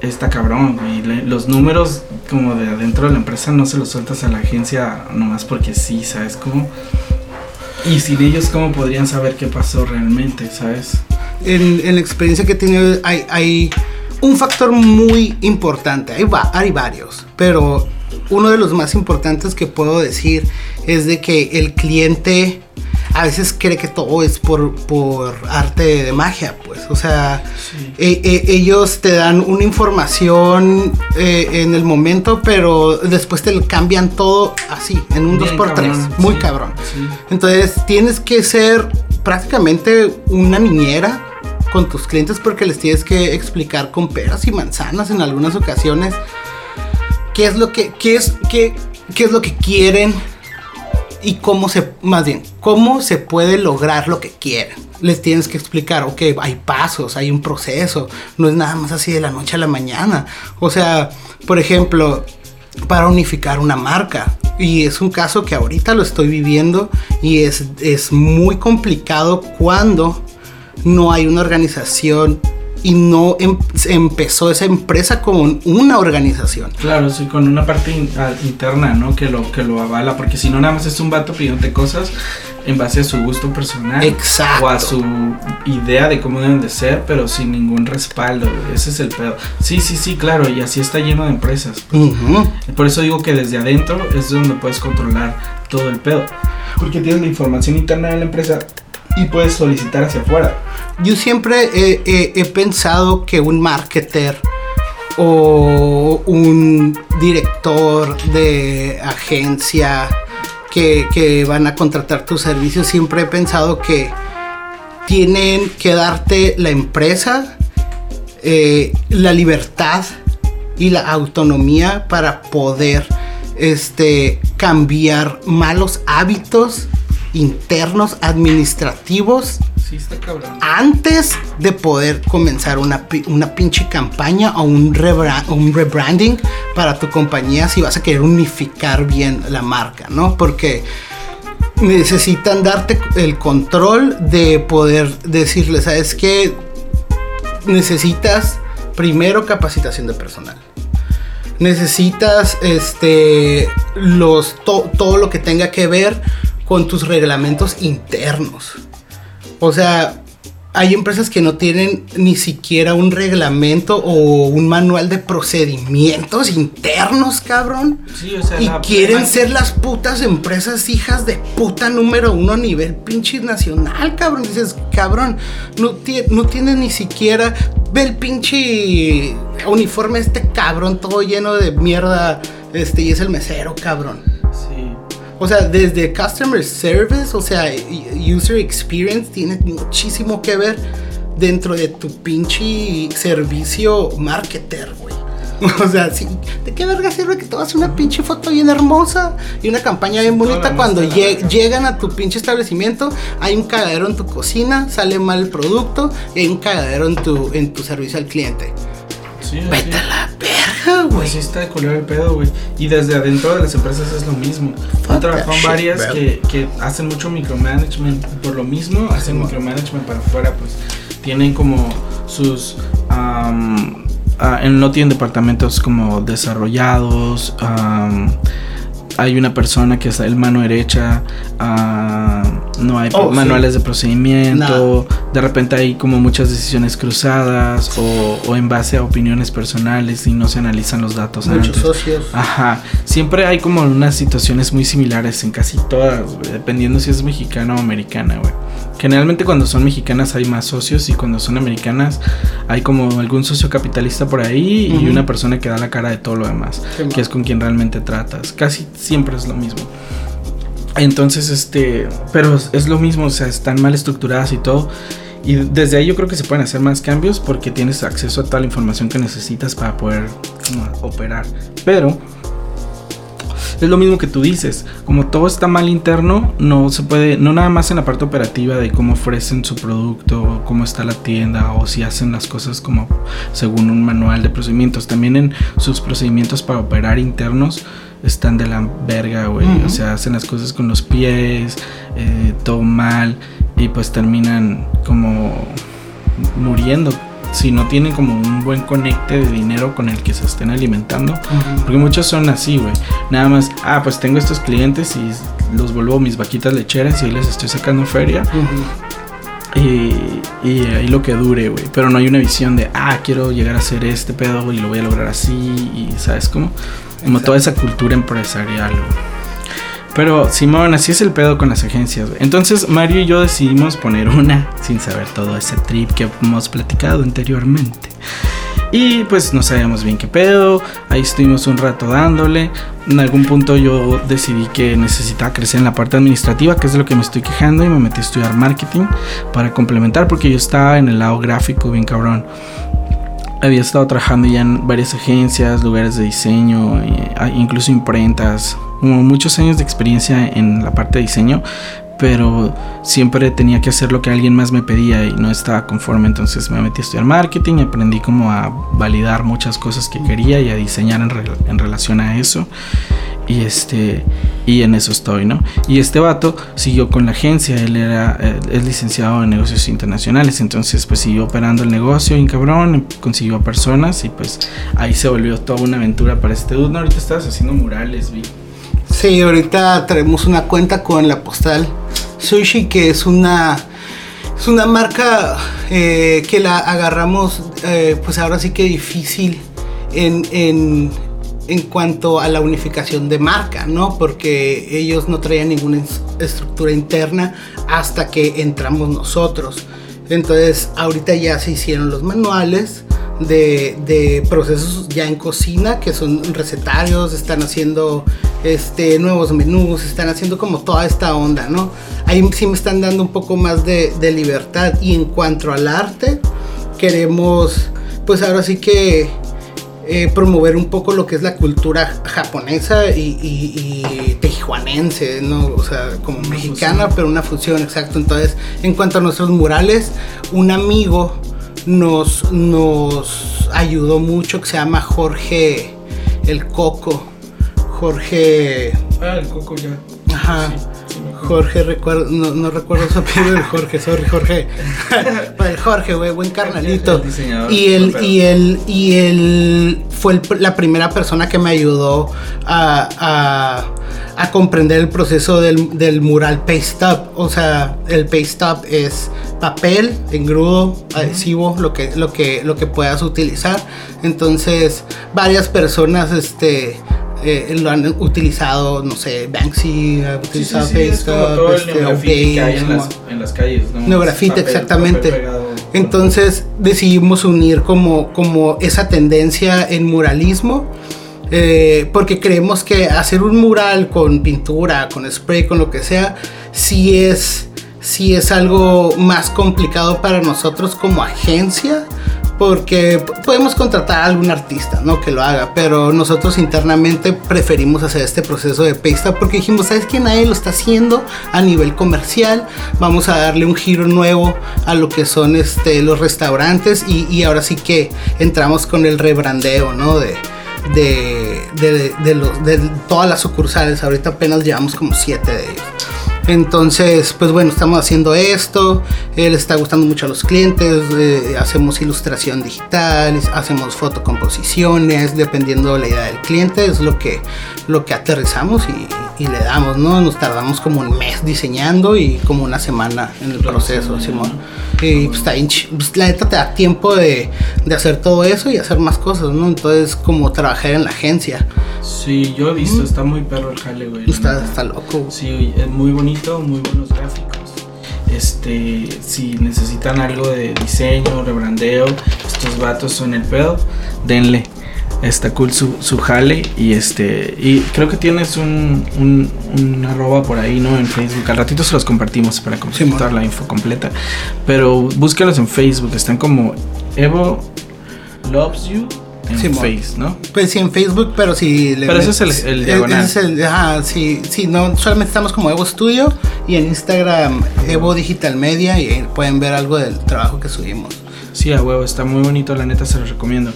está cabrón. Y le- los números como de adentro de la empresa no se los sueltas a la agencia nomás porque sí, ¿sabes? Como... Y sin ellos, ¿cómo podrían saber qué pasó realmente, ¿sabes? En, en la experiencia que he tenido hay, hay un factor muy importante. Hay, va- hay varios, pero uno de los más importantes que puedo decir es de que el cliente a veces cree que todo es por, por arte de magia, pues. O sea, e- e- ellos te dan una información eh, en el momento, pero después te cambian todo así, en un Bien 2x3. cabrón, Muy sí, cabrón. sí. Entonces tienes que ser prácticamente una niñera con tus clientes porque les tienes que explicar con peras y manzanas en algunas ocasiones qué es lo que qué es qué, qué es lo que quieren y cómo se más bien cómo se puede lograr lo que quieren. Les tienes que explicar, ok, hay pasos, hay un proceso, no es nada más así de la noche a la mañana. O sea, por ejemplo, para unificar una marca. Y es un caso que ahorita lo estoy viviendo y es, es muy complicado cuando no hay una organización y no em- empezó esa empresa como una organización. Claro, sí, con una parte in- ah, interna, ¿no? Que lo, que lo avala, porque si no, nada más es un vato pidiéndote cosas en base a su gusto personal. Exacto. O a su idea de cómo deben de ser, pero sin ningún respaldo. Ese es el pedo. Sí, sí, sí, claro, y así está lleno de empresas. Ujú. Por eso digo que desde adentro es donde puedes controlar todo el pedo. Porque tienes la información interna de la empresa y puedes solicitar hacia afuera. Yo siempre he, pensado que un marketer o un director de agencia que, que van a contratar tus servicios, siempre he pensado que tienen que darte la empresa, eh, la libertad y la autonomía para poder este, cambiar malos hábitos internos administrativos Sí, está cabrón. antes de poder comenzar una, una pinche campaña o un, rebra- un rebranding para tu compañía si vas a querer unificar bien la marca, ¿no? Porque necesitan darte el control de poder decirle, ¿sabes qué? Necesitas primero capacitación de personal. Necesitas este los to- todo lo que tenga que ver con tus reglamentos internos. O sea, hay empresas que no tienen ni siquiera un reglamento o un manual de procedimientos internos, cabrón. Sí, o sea, Y quieren ser las putas empresas hijas de puta número uno a nivel pinche nacional, cabrón. Dices, cabrón, no, no tiene ni siquiera. Ve el pinche uniforme este cabrón, todo lleno de mierda. Este, y es el mesero, cabrón. O sea, desde customer service, o sea, user experience tiene muchísimo que ver dentro de tu pinche servicio marketer, güey. *laughs* O sea, sí, ¿de qué verga sirve que te hagas una pinche foto bien hermosa y una campaña bien bonita cuando llegan a tu pinche establecimiento, hay un cagadero en tu cocina, sale mal el producto y hay un cagadero en tu, en tu servicio al cliente? Sí, sí. Vete a la verga, güey. Pues sí está de color el pedo, güey. Y desde adentro de las empresas es lo mismo. He trabajado en varias que, que hacen mucho micromanagement. Por lo mismo, hacen micromanagement para afuera, pues. Tienen como sus... ah, no tienen departamentos como desarrollados. Hay una persona que es el mano derecha. ah, no hay Oh, sí. manuales de procedimiento. De repente hay como muchas decisiones cruzadas o, o en base a opiniones personales y no se analizan los datos Muchos antes. socios. Ajá, siempre hay como unas situaciones muy similares en casi todas, dependiendo si es mexicana o americana, güey. Generalmente cuando son mexicanas hay más socios y cuando son americanas hay como algún socio capitalista por ahí y Ujú. una persona que da la cara de todo lo demás, Sí, que es con quien realmente tratas. Casi siempre es lo mismo. Entonces, este, pero es- lo mismo, o sea, están mal estructuradas y todo. Y desde ahí yo creo que se pueden hacer más cambios porque tienes acceso a toda la información que necesitas para poder operar. Pero es lo mismo que tú dices. Como todo está mal interno, no se puede, no nada más en la parte operativa de cómo ofrecen su producto, cómo está la tienda o si hacen las cosas como según un manual de procedimientos. También en sus procedimientos para operar internos están de la verga, güey. O sea, hacen las cosas con los pies, eh, todo mal y pues terminan como muriendo si no tienen como un buen conecte de dinero con el que se estén alimentando. Porque muchos son así, güey. Nada más, ah, pues tengo estos clientes y los vuelvo mis vaquitas lecheras y ahí les estoy sacando feria. y, y, ahí lo que dure, güey. Pero no hay una visión de, ah, quiero llegar a hacer este pedo y lo voy a lograr así. Y, ¿sabes cómo? Como toda esa cultura empresarial, güey. Pero Simón, así es el pedo con las agencias. Entonces Mario y yo decidimos poner una sin saber todo ese trip que hemos platicado anteriormente. Y pues no sabíamos bien qué pedo, ahí estuvimos un rato dándole. En algún punto yo decidí que necesitaba crecer en la parte administrativa, que es de lo que me estoy quejando, y me metí a estudiar marketing para complementar, porque yo estaba en el lado gráfico bien cabrón había estado trabajando ya en varias agencias, lugares de diseño, ah, incluso imprentas, como muchos años de experiencia en la parte de diseño, pero siempre tenía que hacer lo que alguien más me pedía y no estaba conforme, entonces me metí a estudiar marketing, aprendí como a validar muchas cosas que quería y a diseñar en, en relación a eso. Y este y en eso estoy, ¿no? Y este vato siguió con la agencia, él era eh, es licenciado en negocios internacionales, entonces pues siguió operando el negocio, y cabrón, consiguió personas y pues ahí se volvió toda una aventura para este dude. No, ahorita estás haciendo murales, vi. Sí, ahorita traemos una cuenta con la postal Sushi, que es una es una marca eh, que la agarramos, eh, pues ahora sí que difícil en, en en cuanto a la unificación de marca, ¿no? Porque ellos no traían ninguna estructura interna hasta que entramos nosotros. Entonces, ahorita ya se hicieron los manuales de, procesos ya en cocina, que son recetarios, están haciendo este, nuevos menús, están haciendo como toda esta onda, ¿no? Ahí sí me están dando un poco más de, de libertad. Y en cuanto al arte, queremos, pues ahora sí que eh, promover un poco lo que es la cultura japonesa y, y, tejuanense, ¿no? O sea, como mexicana, pero una fusión, exacto. Entonces, en cuanto a nuestros murales, un amigo nos, nos ayudó mucho que se llama Jorge el Coco. Jorge. Ah, el Coco ya. Ajá. Jorge, recuerdo, no, recuerdo su apellido del Jorge, sorry, Jorge. el Jorge, güey, buen carnalito. y él, y él, y él fue la primera persona que me ayudó a, a, comprender el proceso del, del, mural paste up. O sea, el paste up es papel, engrudo, adhesivo, lo que, lo que, lo que puedas utilizar. Entonces, varias personas, este eh, lo han utilizado, no sé, Banksy ha utilizado sí, este, que hay en, las, en las calles, ¿no? Neografita, exactamente. Entonces decidimos unir como, como esa tendencia en muralismo. Eh, porque creemos que hacer un mural con pintura, con spray, con lo que sea, sí es, sí es algo más complicado para nosotros como agencia porque podemos contratar a algún artista, ¿no? Que lo haga, pero nosotros internamente preferimos hacer este proceso de paste porque dijimos, ¿sabes qué? Nadie lo está haciendo a nivel comercial, vamos a darle un giro nuevo a lo que son este, los restaurantes y, ahora sí que entramos con el rebrandeo, ¿no? De, de, de, de, los, de todas las sucursales, ahorita apenas llevamos como siete de ellos. Entonces, pues bueno, estamos haciendo esto, él está gustando mucho a los clientes, eh, hacemos ilustración digital, hacemos fotocomposiciones, dependiendo de la idea del cliente, es lo que, lo que aterrizamos y, le damos, ¿no? Nos tardamos como un mes diseñando y como una semana en el proceso, Simón. Y pues, está pues, la neta te da tiempo de, de, hacer todo eso y hacer más cosas, ¿no? Entonces, como trabajar en la agencia. Sí, yo he visto, está muy perro el jale, güey. Está, está loco. Sí, es muy bonito, muy buenos gráficos. Este, si necesitan algo de diseño, rebrandeo, estos vatos son el pedo, denle. Está cool su, su jale y este y creo que tienes un, un, arroba por ahí, ¿no? En Facebook. Al ratito se los compartimos para completar la info completa. Pero búsquenlos en Facebook, están como Evo Loves You en Simón. Face, ¿no? Pues sí, en Facebook, pero si le Pero ese es el- el eh, diagonal. ese es el- ajá, sí, sí, no, solamente estamos como Evo Studio y en Instagram Evo Digital Media y ahí pueden ver algo del trabajo que subimos. Sí, a huevo, está muy bonito, la neta se los recomiendo.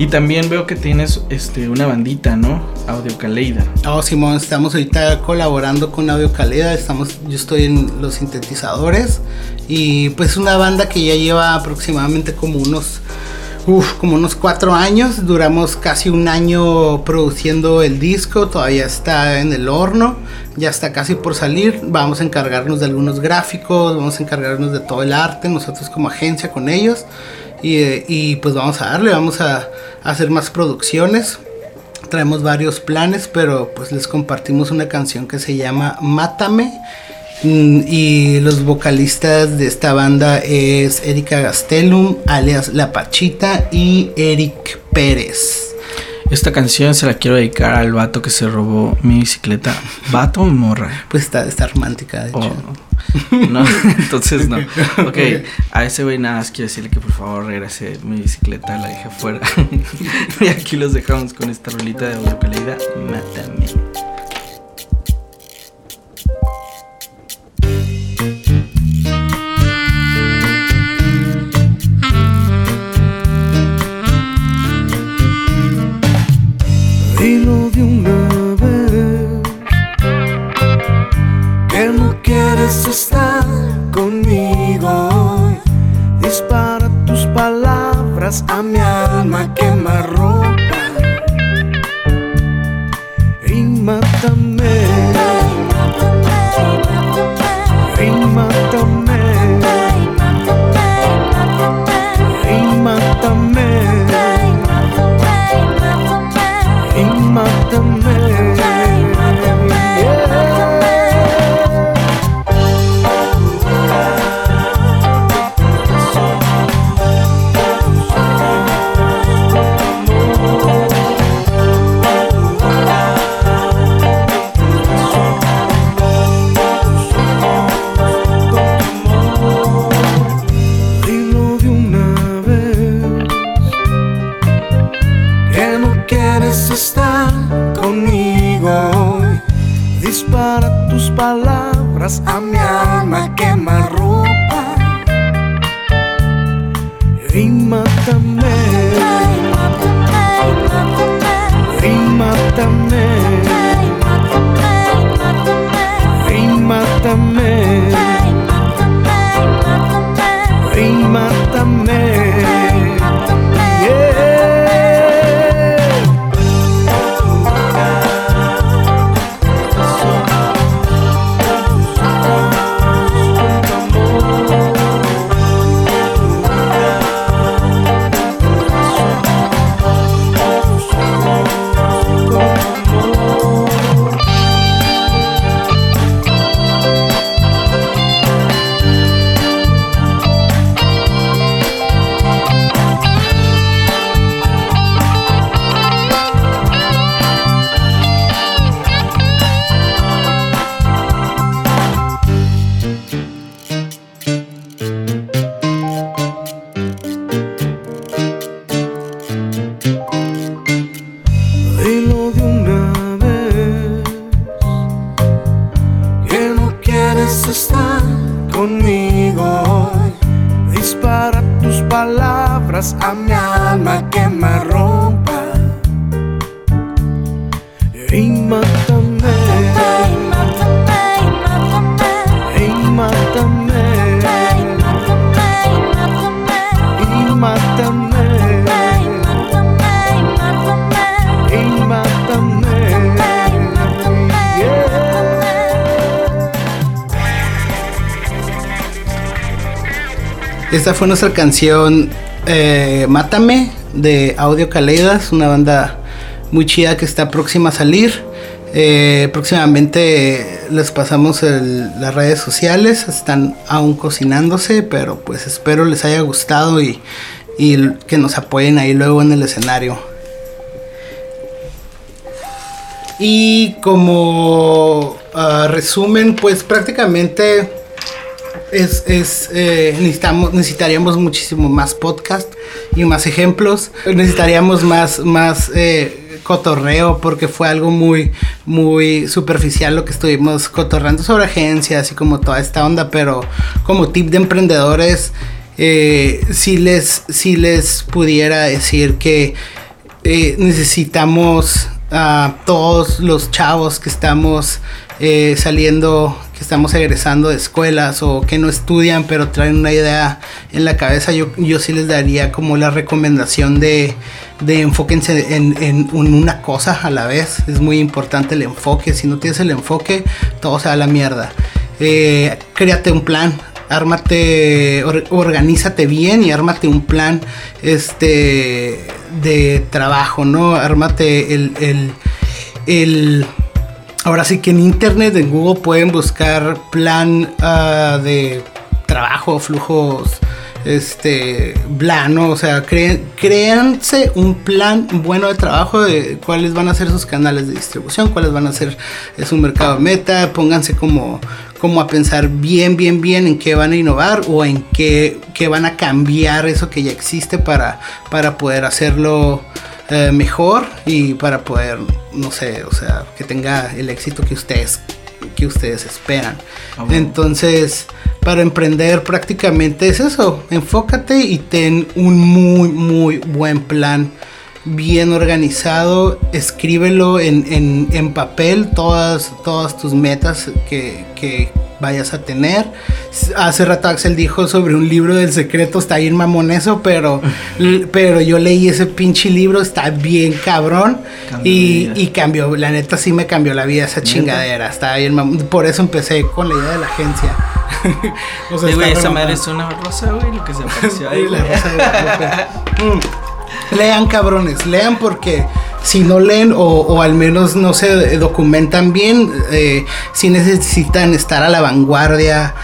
Y también veo que tienes este una bandita, ¿no? Audio Caleida. Oh, Simón, estamos ahorita colaborando con Audio Calidad, estamos, yo estoy en los sintetizadores y pues una banda que ya lleva aproximadamente como unos, uf, como unos cuatro años, duramos casi un año produciendo el disco, todavía está en el horno, ya está casi por salir, vamos a encargarnos de algunos gráficos, vamos a encargarnos de todo el arte, nosotros como agencia con ellos. Y, eh, y pues vamos a darle, vamos a, a hacer más producciones. Traemos varios planes, pero pues les compartimos una canción que se llama Mátame. Mm, Y los vocalistas de esta banda es Erika Gastelum, alias La Pachita, y Eric Pérez. Esta canción se la quiero dedicar al vato que se robó mi bicicleta. ¿Vato o morra? Pues está, está romántica, de hecho. Oh, *laughs* no, *laughs* entonces no. Ok, a ese güey nada más quiero decirle que por favor regrese mi bicicleta, la dejé fuera. *laughs* y aquí los dejamos con esta rolita de audio Caleida. Mátame. Quieres estar conmigo. Dispara tus palabras a mi alma quema Esta fue nuestra canción eh, Mátame de Audio Caleidas, una banda muy chida que está próxima a salir. Eh, próximamente les pasamos las redes sociales, están aún cocinándose, pero pues espero les haya gustado y, que nos apoyen ahí luego en el escenario. Y como ah, resumen, pues prácticamente es, es, eh, necesitamos, necesitaríamos muchísimo más podcast. y más ejemplos. Necesitaríamos más, más eh, cotorreo porque fue algo muy, muy superficial lo que estuvimos cotorreando sobre agencias y como toda esta onda, pero como tip de emprendedores, eh, si, les, si les pudiera decir que necesitamos a todos los chavos que estamos saliendo, que estamos egresando de escuelas o que no estudian pero traen una idea en la cabeza, yo, yo sí les daría como la recomendación de, de enfóquense en, una cosa a la vez. Es muy importante el enfoque. Si no tienes el enfoque, todo se va a la mierda. Eh, créate un plan. Ármate, organízate bien y ármate un plan este, de trabajo, ¿no? Ármate el, el Ahora sí que en internet, en Google pueden buscar plan ah, de trabajo, flujos, este, plano, o sea, créanse un plan bueno de trabajo de cuáles van a ser sus canales de distribución, cuáles van a ser su mercado meta, pónganse como, como a pensar bien, bien, bien en qué van a innovar o en qué, qué van a cambiar eso que ya existe para, para poder hacerlo eh, mejor y para poder, no sé, o sea, que tenga el éxito que ustedes, que ustedes esperan. Ah, Entonces, para emprender prácticamente es eso, enfócate y ten un muy, muy buen plan bien organizado, escríbelo en, en, en papel, todas, todas tus metas que, que vayas a tener. Hace rato Axel dijo sobre un libro del secreto, está bien mamón eso, pero, *laughs* pero yo leí ese pinche libro, está bien cabrón y, y, cambió, la neta sí me cambió la vida esa chingadera, está bien mamón. Por eso empecé con la idea de la agencia. *laughs* o sea, güey, esa madre es una rosa, güey, lo que se apareció *laughs* ahí. la rosa de. Lean cabrones, lean porque si no leen o, al menos no se documentan bien, eh, si necesitan estar a la vanguardia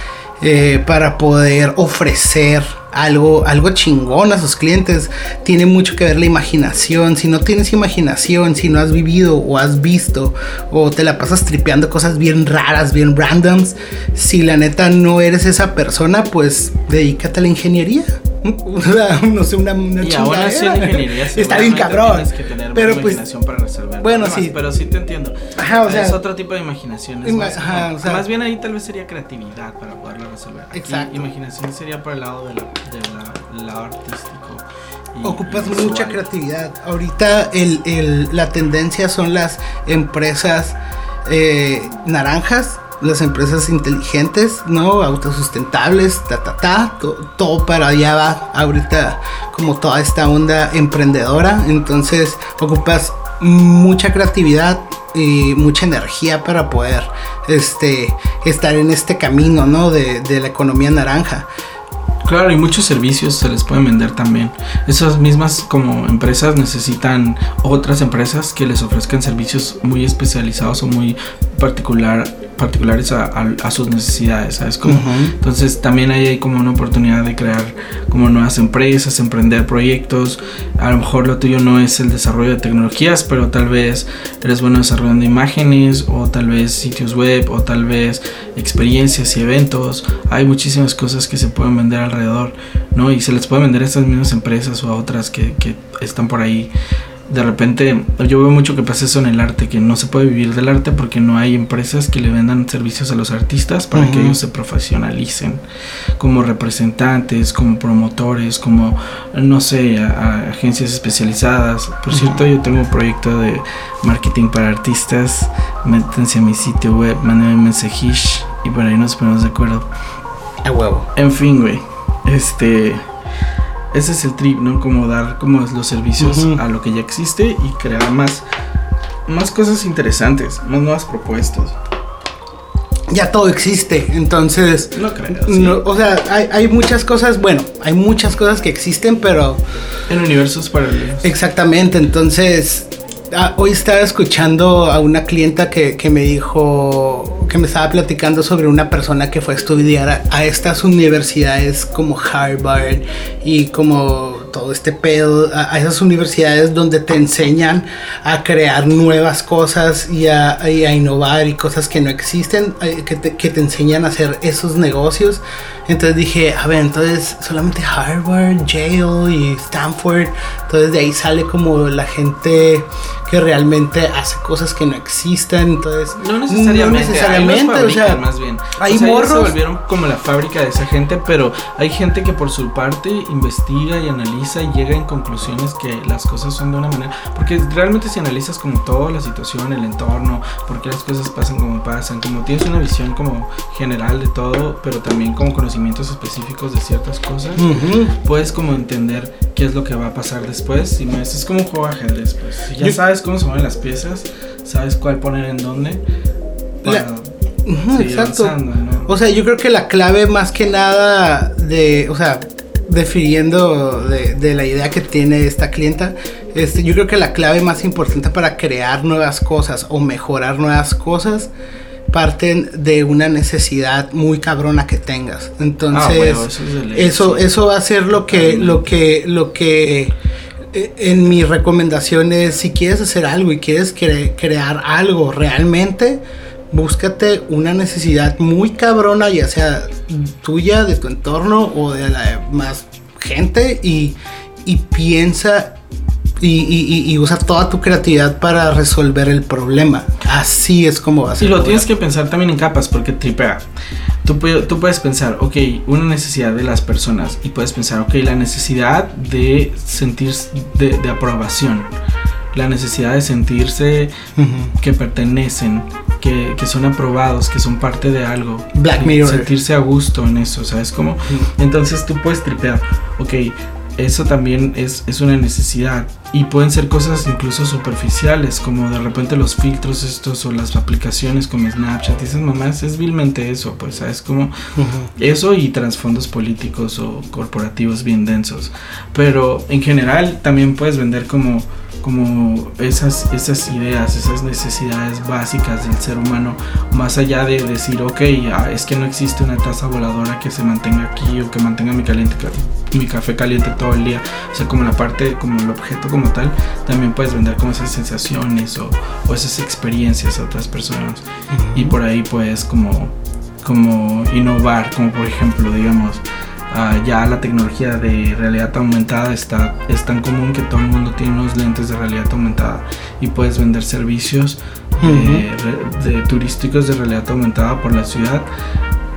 eh, para poder ofrecer algo, algo chingón a sus clientes. Tiene mucho que ver la imaginación. Si no tienes imaginación, si no has vivido o has visto o te la pasas tripeando cosas bien raras, bien randoms, si la neta no eres esa persona, pues dedícate a la ingeniería. No sé, una, una y ingeniería *laughs* está bien cabrón. Tienes que tener pero pues, imaginación para resolver. Bueno, sí. Pero sí te entiendo. Ajá, o sea, es otro tipo de imaginación. Más, ajá, o sea, más bien ahí tal vez sería creatividad para poderlo resolver. exacto. Imaginación sería por el lado del de lado artístico. Ocupas mucha creatividad. Ahorita el, el, la tendencia son las empresas eh, naranjas las empresas inteligentes, ¿no? Autosustentables, ta, ta, ta, todo para allá va ahorita como toda esta onda emprendedora. Entonces ocupas mucha creatividad y mucha energía para poder este, estar en este camino, ¿no? De, de la economía naranja. Claro, y muchos servicios se les pueden vender también. Esas mismas como empresas necesitan otras empresas que les ofrezcan servicios muy especializados o muy particular particulares a, sus necesidades, ¿sabes? Como, Entonces también ahí hay como una oportunidad de crear como nuevas empresas, emprender proyectos. A lo mejor lo tuyo no es el desarrollo de tecnologías, pero tal vez eres bueno desarrollando imágenes o tal vez sitios web o tal vez experiencias y eventos. Hay muchísimas cosas que se pueden vender alrededor, ¿no? Y se les puede vender a estas mismas empresas o a otras que, que están por ahí de repente yo veo mucho que pasa eso en el arte, que no se puede vivir del arte porque no hay empresas que le vendan servicios a los artistas para que ellos se profesionalicen como representantes, como promotores, como, no sé, agencias especializadas. Por cierto, yo tengo un proyecto de marketing para artistas, métanse a mi sitio web, mándenme un mensajish y por ahí nos ponemos de acuerdo. A huevo. En fin, güey. Este ese es el trip, ¿no? Como dar como los servicios a lo que ya existe y crear más, más cosas interesantes, más nuevas propuestas. Ya todo existe, entonces... No creo. o sea, hay, hay, muchas cosas, bueno, hay muchas cosas que existen, pero... En universos paralelos. Exactamente, entonces Ah, hoy estaba escuchando a una clienta que, me dijo, que me estaba platicando sobre una persona que fue a estudiar a, estas universidades como Harvard y como todo este pedo, a, esas universidades donde te enseñan a crear nuevas cosas y a, innovar y cosas que no existen, eh, que que te enseñan a hacer esos negocios. Entonces dije, a ver, entonces solamente Harvard, Yale y Stanford. Entonces de ahí sale como la gente que realmente hace cosas que no existen. Entonces, No necesariamente, necesariamente, ahí los o sea, fabrican, más bien. hay o sea, ellos se morros- volvieron como la fábrica de esa gente, pero hay gente que por su parte investiga y analiza y llega en conclusiones que las cosas son de una manera. Porque realmente si analizas como toda la situación, el entorno, por qué las cosas pasan como pasan, como tienes una visión como general de todo, pero también como conocimientos específicos de ciertas cosas, Ujú. puedes como entender qué es lo que va a pasar después. Y más, es como un juego de ajedrez, pues. Si ya Yo- sabes cómo se mueven las piezas, sabes cuál poner en dónde. Para La- Ujú, seguir exacto. avanzando, ¿no? O sea, yo creo que la clave más que nada de, o sea, definiendo de, de la idea que tiene esta clienta, este, yo creo que la clave más importante para crear nuevas cosas o mejorar nuevas cosas parten de una necesidad muy cabrona que tengas. Entonces, Ah, eso es eso, sí. eso va a ser lo que, lo que, lo que eh, en mi recomendación es si quieres hacer algo y quieres cre- crear algo realmente, búscate una necesidad muy cabrona, ya sea tuya, de tu entorno o de la de más gente y, y piensa y, y- y- y usa toda tu creatividad para resolver el problema. Así es como va a Y ser. lo tienes que pensar también en capas porque tripea. Tú, tú puedes pensar, ok, una necesidad de las personas y puedes pensar, ok, la necesidad de sentir de, de aprobación, la necesidad de sentirse Ujú. que pertenecen, que, que son aprobados, que son parte de algo. Black Y Mirror. Sentirse a gusto en eso, ¿sabes cómo? Entonces tú puedes tripear, ok, eso también es, es una necesidad. Y pueden ser cosas incluso superficiales, como de repente los filtros estos o las aplicaciones como Snapchat y esas mamás, es vilmente eso, pues, ¿sabes? Ujú. Eso y trasfondos políticos o corporativos bien densos. Pero en general también puedes vender como, como esas, esas ideas, esas necesidades básicas del ser humano, más allá de decir, ok, ah, es que no existe una taza voladora que se mantenga aquí o que mantenga mi, caliente, mi café caliente todo el día. O sea, como la parte, como el objeto como tal, también puedes vender como esas sensaciones o, o esas experiencias a otras personas. Y por ahí puedes como como innovar, como por ejemplo, digamos, ah, ya la tecnología de realidad aumentada está es tan común que todo el mundo tiene unos lentes de realidad aumentada y puedes vender servicios de, de turísticos de realidad aumentada por la ciudad,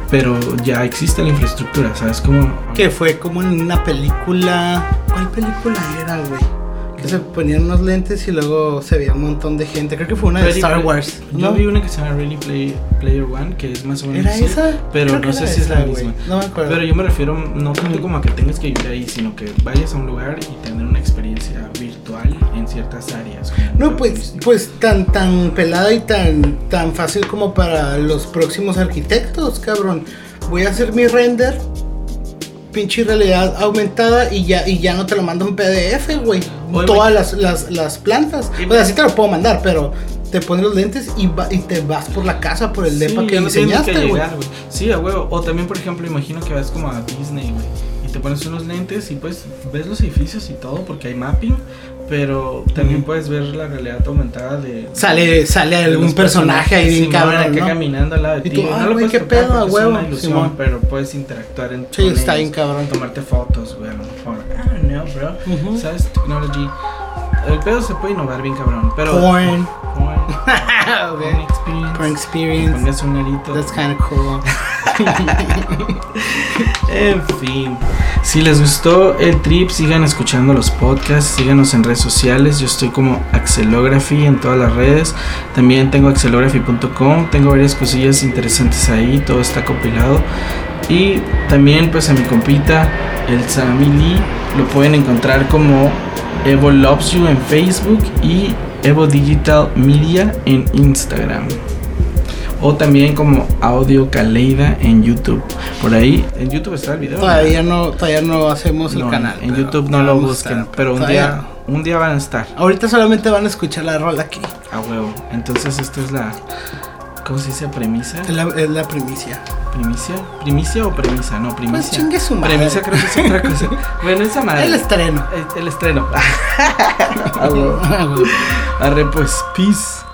pero ya existe la infraestructura, ¿sabes? Como Que fue como en una película. ¿Cuál película era, güey? Que se ponían unos lentes y luego se veía un montón de gente. Creo que fue una de Ready Star Play- Wars. Yo vi una que se llama Ready Play- Player One, que es más o menos ¿Era así, esa? pero no sé si es la misma. No me acuerdo. Pero yo me refiero no tanto como a que tengas que vivir ahí, sino que vayas a un lugar y tener una experiencia virtual en ciertas áreas. No, pues, pues tan, tan pelada y tan, tan fácil como para los próximos arquitectos, cabrón. Voy a hacer mi render, pinche realidad aumentada y ya, y ya no te lo mando en PDF, güey. Todas las, las, las plantas. O sea, sí te lo puedo mandar, pero te pones los lentes y, va- y te vas por la casa, por el depa Sí, que ya no diseñaste, que güey. Sí, a huevo. O también, por ejemplo, imagino que vas como a Disney, güey. Y te pones unos lentes y pues ves los edificios y todo porque hay mapping. Pero también puedes ver la realidad aumentada de. Sale, sale algún personaje ahí bien cabrón, acá ¿no? caminando al lado de ti. tú, no ah, lo güey, puedes qué tocar pedo, porque es huevo, una ilusión, Simón. pero puedes interactuar en Sí, está bien cabrón. Tomarte fotos, güey, lo mejor. Ah, no, bro. Ujú. ¿Sabes? Technology. El pedo se puede innovar bien cabrón, pero. Porn. Porn. Porn experience. Porn experience. That's kind of cool. *laughs* En fin, si les gustó el trip, sigan escuchando los podcasts, síganos en redes sociales. Yo estoy como Axelography en todas las redes. También tengo axelography.com, tengo varias cosillas interesantes ahí, todo está compilado. Y también pues a mi compita, el Sammy Lee, lo pueden encontrar como Evo Loves You en Facebook y Evo Digital Media en Instagram. O también como Audio Caleida en YouTube. Por ahí, en YouTube está el video. Todavía no, todavía no hacemos el canal. En YouTube no lo busquen, estar, pero un todavía día, un día van a estar. Ahorita solamente van a escuchar la rola aquí. a huevo. Entonces esta es la ¿Cómo se dice? ¿Premisa? Es la, es la primicia. ¿Primicia? ¿Primicia o premisa? No, primicia. Pues chingue su madre. Premisa creo que es otra cosa. *laughs* bueno, esa madre. El estreno. El, el estreno. *laughs* Arre, pues, peace.